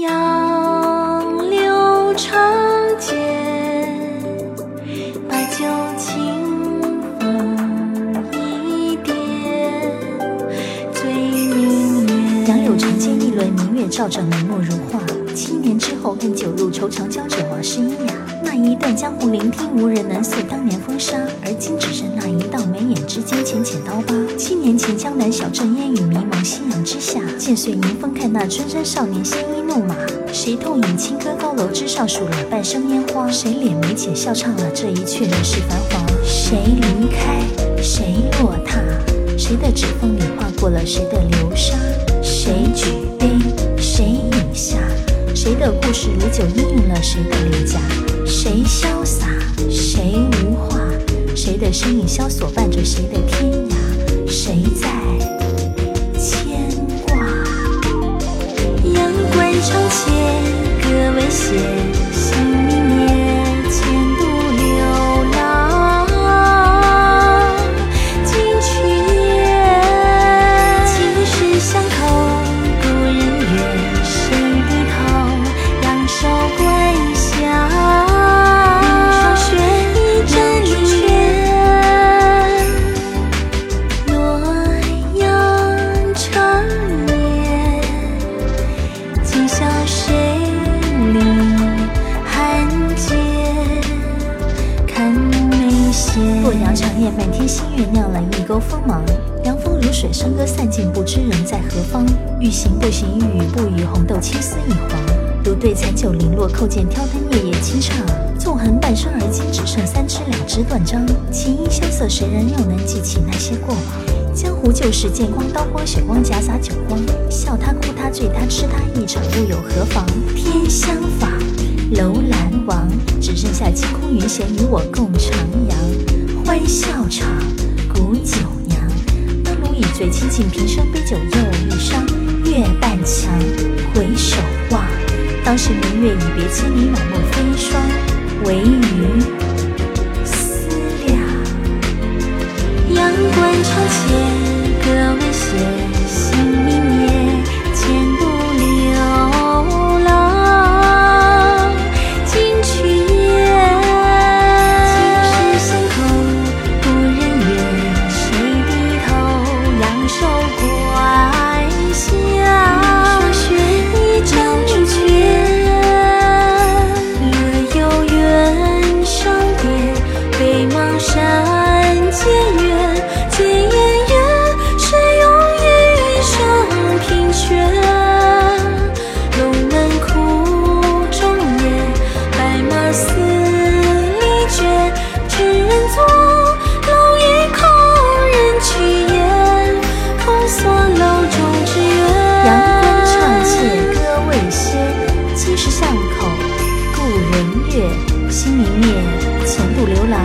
杨柳长街，把酒清风一点，醉明月。杨柳长街一轮明月照着眉目如画。七年之后，更酒入愁肠，交者往事咿呀。一段江湖聆听，无人能诉当年风沙。而今只剩那一道眉眼之间浅浅刀疤。七年前，江南小镇烟雨迷蒙，夕阳之下，渐碎迎风看那春山少年鲜衣怒马。谁痛饮清歌，高楼之上数了半生烟花？谁敛眉浅笑唱了这一阙人世繁华？谁离开，谁落榻？谁的指缝里划过了谁的流沙？谁举杯，谁饮下？谁的故事如酒氤氲了谁的脸颊？谁潇洒，谁无话？谁的身影萧索伴着谁的天涯？谁在牵挂？阳关长街，歌未歇，满天星月亮了一钩锋芒。凉风如水，笙歌散尽，不知人在何方。欲行不行，欲语不语，红豆青丝已黄。独对残酒零落，扣剑挑灯夜夜轻唱。纵横半生，而今只剩三支两支断章。琴音萧瑟，谁人又能记起那些过往？江湖旧事，剑光刀光血光夹杂酒光。笑他哭他醉他痴他一场，又有何妨？天相仿，楼兰王，只剩下清空云闲与我共徜徉。欢笑场，古酒酿。当奴以醉倾尽平生，杯酒又一觞。月半墙，回首望，当时明月已别，千里满目飞霜，唯余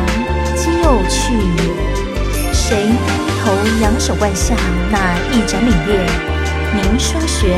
度流浪，今又去也。谁低头仰首望下那一盏凛冽？凝霜雪，